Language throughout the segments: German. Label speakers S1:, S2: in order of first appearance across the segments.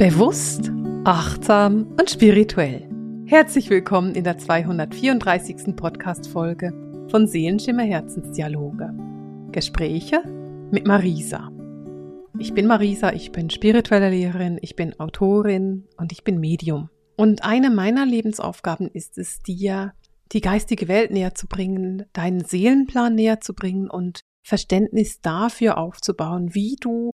S1: Bewusst, achtsam und spirituell. Herzlich willkommen in der 234. Podcast-Folge von Seelenschimmer Herzensdialoge. Gespräche mit Marisa. Ich bin Marisa, ich bin spirituelle Lehrerin, ich bin Autorin und ich bin Medium. Und eine meiner Lebensaufgaben ist es, dir die geistige Welt näher zu bringen, deinen Seelenplan näher zu bringen und Verständnis dafür aufzubauen, wie du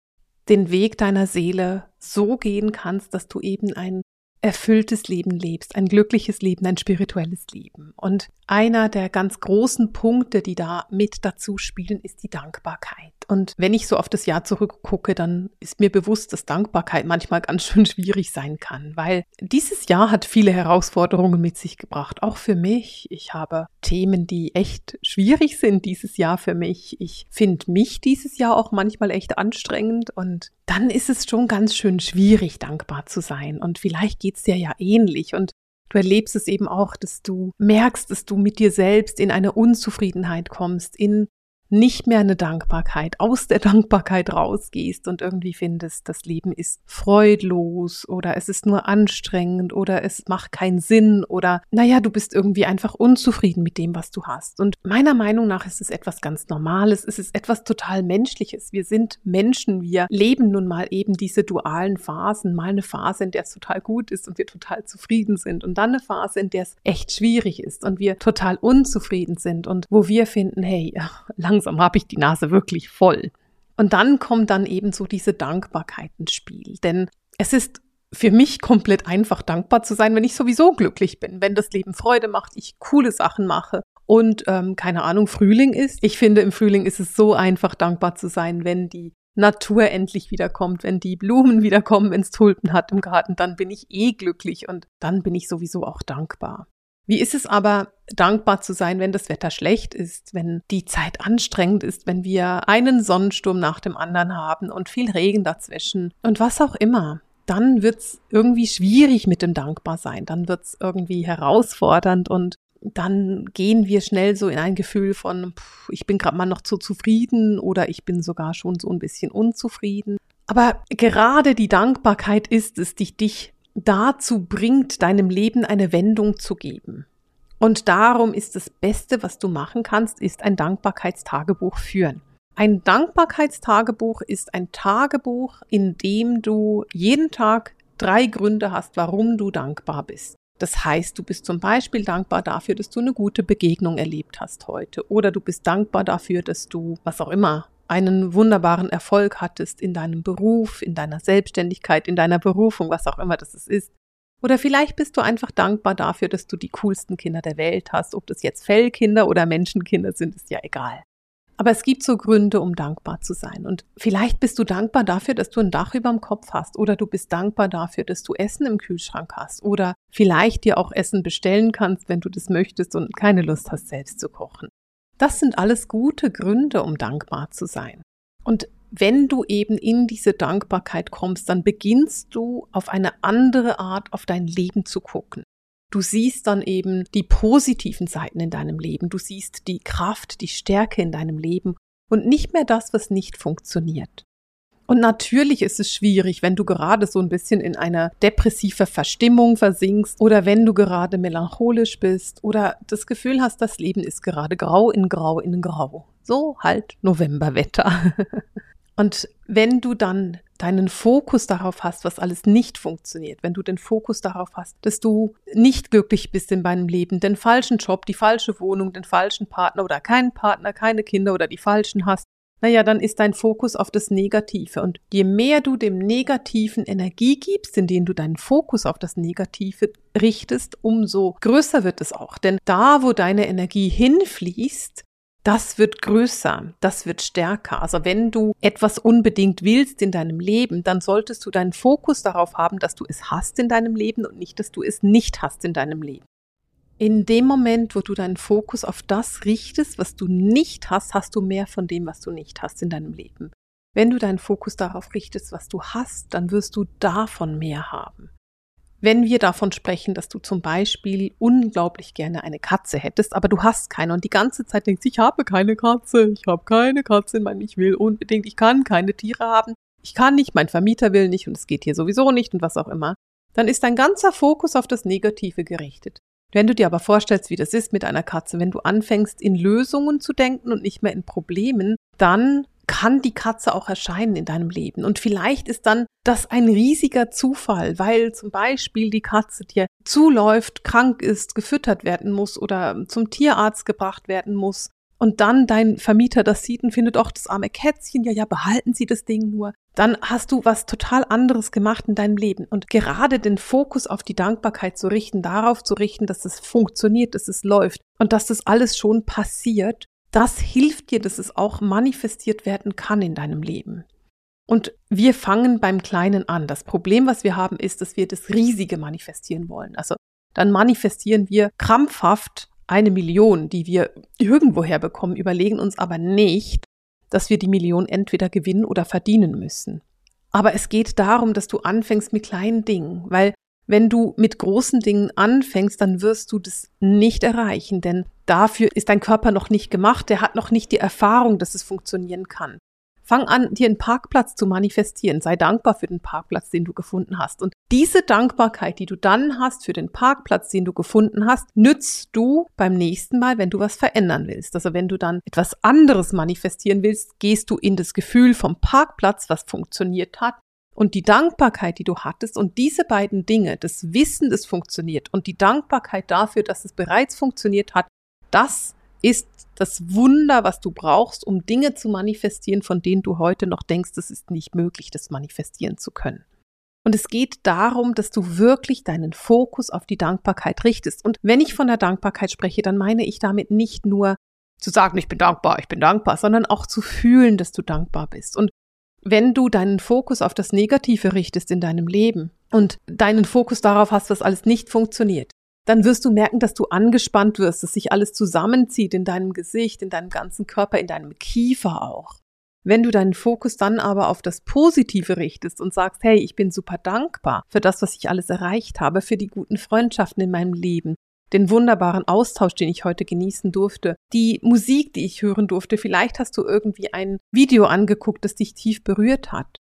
S1: den Weg deiner Seele so gehen kannst, dass du eben ein erfülltes Leben lebst, ein glückliches Leben, ein spirituelles Leben. Und einer der ganz großen Punkte, die da mit dazu spielen, ist die Dankbarkeit. Und wenn ich so auf das Jahr zurückgucke, dann ist mir bewusst, dass Dankbarkeit manchmal ganz schön schwierig sein kann, weil dieses Jahr hat viele Herausforderungen mit sich gebracht, auch für mich. Ich habe Themen, die echt schwierig sind dieses Jahr für mich. Ich finde mich dieses Jahr auch manchmal echt anstrengend und dann ist es schon ganz schön schwierig, dankbar zu sein. Und vielleicht geht es dir ja ähnlich. Und du erlebst es eben auch, dass du merkst, dass du mit dir selbst in eine Unzufriedenheit kommst, in nicht mehr eine Dankbarkeit, aus der Dankbarkeit rausgehst und irgendwie findest, das Leben ist freudlos oder es ist nur anstrengend oder es macht keinen Sinn oder naja, du bist irgendwie einfach unzufrieden mit dem, was du hast. Und meiner Meinung nach ist es etwas ganz Normales, es ist etwas total Menschliches. Wir sind Menschen, wir leben nun mal eben diese dualen Phasen, mal eine Phase, in der es total gut ist und wir total zufrieden sind und dann eine Phase, in der es echt schwierig ist und wir total unzufrieden sind und wo wir finden, hey, langsam langsam habe ich die Nase wirklich voll. Und dann kommt dann eben so diese Dankbarkeit ins Spiel. Denn es ist für mich komplett einfach dankbar zu sein, wenn ich sowieso glücklich bin, wenn das Leben Freude macht, ich coole Sachen mache und ähm, keine Ahnung, Frühling ist. Ich finde, im Frühling ist es so einfach dankbar zu sein, wenn die Natur endlich wiederkommt, wenn die Blumen wiederkommen, wenn es Tulpen hat im Garten, dann bin ich eh glücklich und dann bin ich sowieso auch dankbar. Wie ist es aber, dankbar zu sein, wenn das Wetter schlecht ist, wenn die Zeit anstrengend ist, wenn wir einen Sonnensturm nach dem anderen haben und viel Regen dazwischen und was auch immer? Dann wird's irgendwie schwierig mit dem Dankbarsein, dann wird's irgendwie herausfordernd und dann gehen wir schnell so in ein Gefühl von, pff, ich bin gerade mal noch zu zufrieden oder ich bin sogar schon so ein bisschen unzufrieden. Aber gerade die Dankbarkeit ist es, die dich dazu bringt, deinem Leben eine Wendung zu geben. Und darum ist das Beste, was du machen kannst, ist ein Dankbarkeitstagebuch führen. Ein Dankbarkeitstagebuch ist ein Tagebuch, in dem du jeden Tag drei Gründe hast, warum du dankbar bist. Das heißt, du bist zum Beispiel dankbar dafür, dass du eine gute Begegnung erlebt hast heute. Oder du bist dankbar dafür, dass du, was auch immer, einen wunderbaren Erfolg hattest in deinem Beruf, in deiner Selbstständigkeit, in deiner Berufung, was auch immer das ist. Oder vielleicht bist du einfach dankbar dafür, dass du die coolsten Kinder der Welt hast. Ob das jetzt Fellkinder oder Menschenkinder sind, ist ja egal. Aber es gibt so Gründe, um dankbar zu sein. Und vielleicht bist du dankbar dafür, dass du ein Dach über dem Kopf hast. Oder du bist dankbar dafür, dass du Essen im Kühlschrank hast. Oder vielleicht dir auch Essen bestellen kannst, wenn du das möchtest und keine Lust hast, selbst zu kochen. Das sind alles gute Gründe, um dankbar zu sein. Und wenn du eben in diese Dankbarkeit kommst, dann beginnst du auf eine andere Art auf dein Leben zu gucken. Du siehst dann eben die positiven Seiten in deinem Leben. Du siehst die Kraft, die Stärke in deinem Leben und nicht mehr das, was nicht funktioniert. Und natürlich ist es schwierig, wenn du gerade so ein bisschen in einer depressive Verstimmung versinkst oder wenn du gerade melancholisch bist oder das Gefühl hast, das Leben ist gerade grau in grau in grau. So halt Novemberwetter. Und wenn du dann deinen Fokus darauf hast, was alles nicht funktioniert, wenn du den Fokus darauf hast, dass du nicht glücklich bist in deinem Leben, den falschen Job, die falsche Wohnung, den falschen Partner oder keinen Partner, keine Kinder oder die falschen hast, naja, dann ist dein Fokus auf das Negative. Und je mehr du dem Negativen Energie gibst, indem du deinen Fokus auf das Negative richtest, umso größer wird es auch. Denn da, wo deine Energie hinfließt, das wird größer, das wird stärker. Also wenn du etwas unbedingt willst in deinem Leben, dann solltest du deinen Fokus darauf haben, dass du es hast in deinem Leben und nicht, dass du es nicht hast in deinem Leben. In dem Moment, wo du deinen Fokus auf das richtest, was du nicht hast, hast du mehr von dem, was du nicht hast in deinem Leben. Wenn du deinen Fokus darauf richtest, was du hast, dann wirst du davon mehr haben. Wenn wir davon sprechen, dass du zum Beispiel unglaublich gerne eine Katze hättest, aber du hast keine und die ganze Zeit denkst, ich habe keine Katze, ich habe keine Katze in meinem, ich will unbedingt, ich kann keine Tiere haben, ich kann nicht, mein Vermieter will nicht und es geht hier sowieso nicht und was auch immer, dann ist dein ganzer Fokus auf das Negative gerichtet. Wenn du dir aber vorstellst, wie das ist mit einer Katze, wenn du anfängst, in Lösungen zu denken und nicht mehr in Problemen, dann kann die Katze auch erscheinen in deinem Leben. Und vielleicht ist dann das ein riesiger Zufall, weil zum Beispiel die Katze dir zuläuft, krank ist, gefüttert werden muss oder zum Tierarzt gebracht werden muss. Und dann dein Vermieter das sieht und findet, auch das arme Kätzchen, ja, ja, behalten Sie das Ding nur. Dann hast du was total anderes gemacht in deinem Leben. Und gerade den Fokus auf die Dankbarkeit zu richten, darauf zu richten, dass es funktioniert, dass es läuft und dass das alles schon passiert, das hilft dir, dass es auch manifestiert werden kann in deinem Leben. Und wir fangen beim Kleinen an. Das Problem, was wir haben, ist, dass wir das Riesige manifestieren wollen. Also dann manifestieren wir krampfhaft eine Million, die wir irgendwoher bekommen, überlegen uns aber nicht, dass wir die Million entweder gewinnen oder verdienen müssen. Aber es geht darum, dass du anfängst mit kleinen Dingen, weil wenn du mit großen Dingen anfängst, dann wirst du das nicht erreichen, denn dafür ist dein Körper noch nicht gemacht, der hat noch nicht die Erfahrung, dass es funktionieren kann. Fang an, dir einen Parkplatz zu manifestieren. Sei dankbar für den Parkplatz, den du gefunden hast. Und diese Dankbarkeit, die du dann hast für den Parkplatz, den du gefunden hast, nützt du beim nächsten Mal, wenn du was verändern willst. Also wenn du dann etwas anderes manifestieren willst, gehst du in das Gefühl vom Parkplatz, was funktioniert hat, und die Dankbarkeit, die du hattest und diese beiden Dinge, das Wissen, das funktioniert und die Dankbarkeit dafür, dass es bereits funktioniert hat, das ist das Wunder, was du brauchst, um Dinge zu manifestieren, von denen du heute noch denkst, es ist nicht möglich, das manifestieren zu können. Und es geht darum, dass du wirklich deinen Fokus auf die Dankbarkeit richtest. Und wenn ich von der Dankbarkeit spreche, dann meine ich damit nicht nur zu sagen, ich bin dankbar, ich bin dankbar, sondern auch zu fühlen, dass du dankbar bist. Und wenn du deinen Fokus auf das Negative richtest in deinem Leben und deinen Fokus darauf hast, was alles nicht funktioniert, dann wirst du merken, dass du angespannt wirst, dass sich alles zusammenzieht in deinem Gesicht, in deinem ganzen Körper, in deinem Kiefer auch. Wenn du deinen Fokus dann aber auf das Positive richtest und sagst, hey, ich bin super dankbar für das, was ich alles erreicht habe, für die guten Freundschaften in meinem Leben, den wunderbaren Austausch, den ich heute genießen durfte, die Musik, die ich hören durfte, vielleicht hast du irgendwie ein Video angeguckt, das dich tief berührt hat,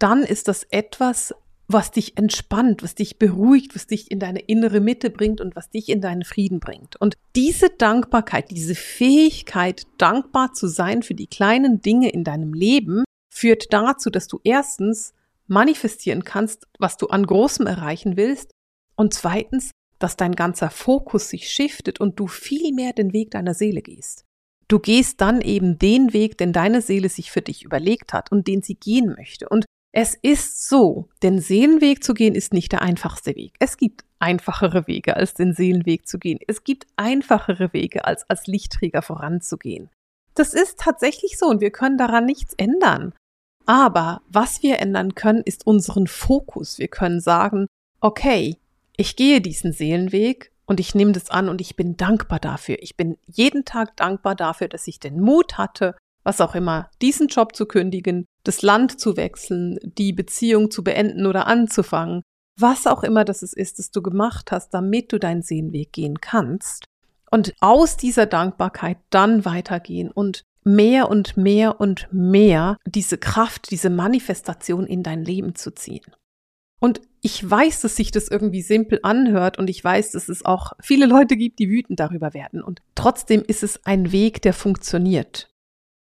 S1: dann ist das etwas, was dich entspannt, was dich beruhigt, was dich in deine innere Mitte bringt und was dich in deinen Frieden bringt. Und diese Dankbarkeit, diese Fähigkeit, dankbar zu sein für die kleinen Dinge in deinem Leben, führt dazu, dass du erstens manifestieren kannst, was du an Großem erreichen willst und zweitens, dass dein ganzer Fokus sich shiftet und du viel mehr den Weg deiner Seele gehst. Du gehst dann eben den Weg, den deine Seele sich für dich überlegt hat und den sie gehen möchte. Und es ist so, den Seelenweg zu gehen ist nicht der einfachste Weg. Es gibt einfachere Wege, als den Seelenweg zu gehen. Es gibt einfachere Wege, als als Lichtträger voranzugehen. Das ist tatsächlich so und wir können daran nichts ändern. Aber was wir ändern können, ist unseren Fokus. Wir können sagen, okay, ich gehe diesen Seelenweg und ich nehme das an und ich bin dankbar dafür. Ich bin jeden Tag dankbar dafür, dass ich den Mut hatte, was auch immer, diesen Job zu kündigen, das Land zu wechseln, die Beziehung zu beenden oder anzufangen, was auch immer das ist, das du gemacht hast, damit du deinen Seelenweg gehen kannst. Und aus dieser Dankbarkeit dann weitergehen und mehr und mehr und mehr diese Kraft, diese Manifestation in dein Leben zu ziehen. Und ich weiß, dass sich das irgendwie simpel anhört und ich weiß, dass es auch viele Leute gibt, die wütend darüber werden. Und trotzdem ist es ein Weg, der funktioniert.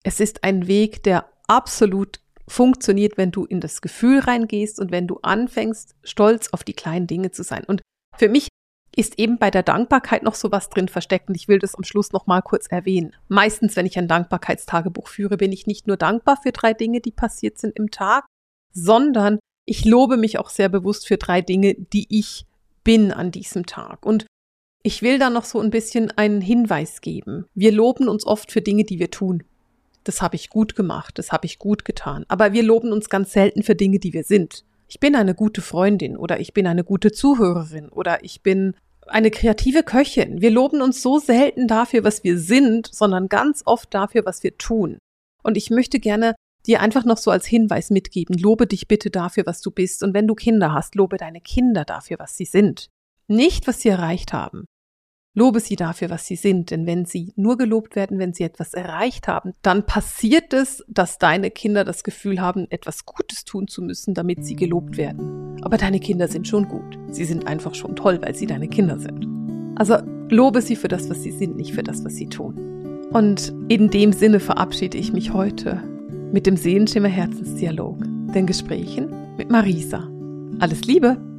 S1: Es ist ein Weg, der absolut funktioniert, wenn du in das Gefühl reingehst und wenn du anfängst, stolz auf die kleinen Dinge zu sein. Und für mich ist eben bei der Dankbarkeit noch so was drin versteckt und ich will das am Schluss noch mal kurz erwähnen. Meistens, wenn ich ein Dankbarkeitstagebuch führe, bin ich nicht nur dankbar für drei Dinge, die passiert sind im Tag, sondern ich lobe mich auch sehr bewusst für drei Dinge, die ich bin an diesem Tag. Und ich will da noch so ein bisschen einen Hinweis geben. Wir loben uns oft für Dinge, die wir tun. Das habe ich gut gemacht, das habe ich gut getan. Aber wir loben uns ganz selten für Dinge, die wir sind. Ich bin eine gute Freundin oder ich bin eine gute Zuhörerin oder ich bin eine kreative Köchin. Wir loben uns so selten dafür, was wir sind, sondern ganz oft dafür, was wir tun. Und ich möchte gerne dir einfach noch so als Hinweis mitgeben, lobe dich bitte dafür, was du bist. Und wenn du Kinder hast, lobe deine Kinder dafür, was sie sind. Nicht, was sie erreicht haben. Lobe sie dafür, was sie sind, denn wenn sie nur gelobt werden, wenn sie etwas erreicht haben, dann passiert es, dass deine Kinder das Gefühl haben, etwas Gutes tun zu müssen, damit sie gelobt werden. Aber deine Kinder sind schon gut. Sie sind einfach schon toll, weil sie deine Kinder sind. Also lobe sie für das, was sie sind, nicht für das, was sie tun. Und in dem Sinne verabschiede ich mich heute mit dem Seelenschimmer Herzensdialog, den Gesprächen mit Marisa. Alles Liebe!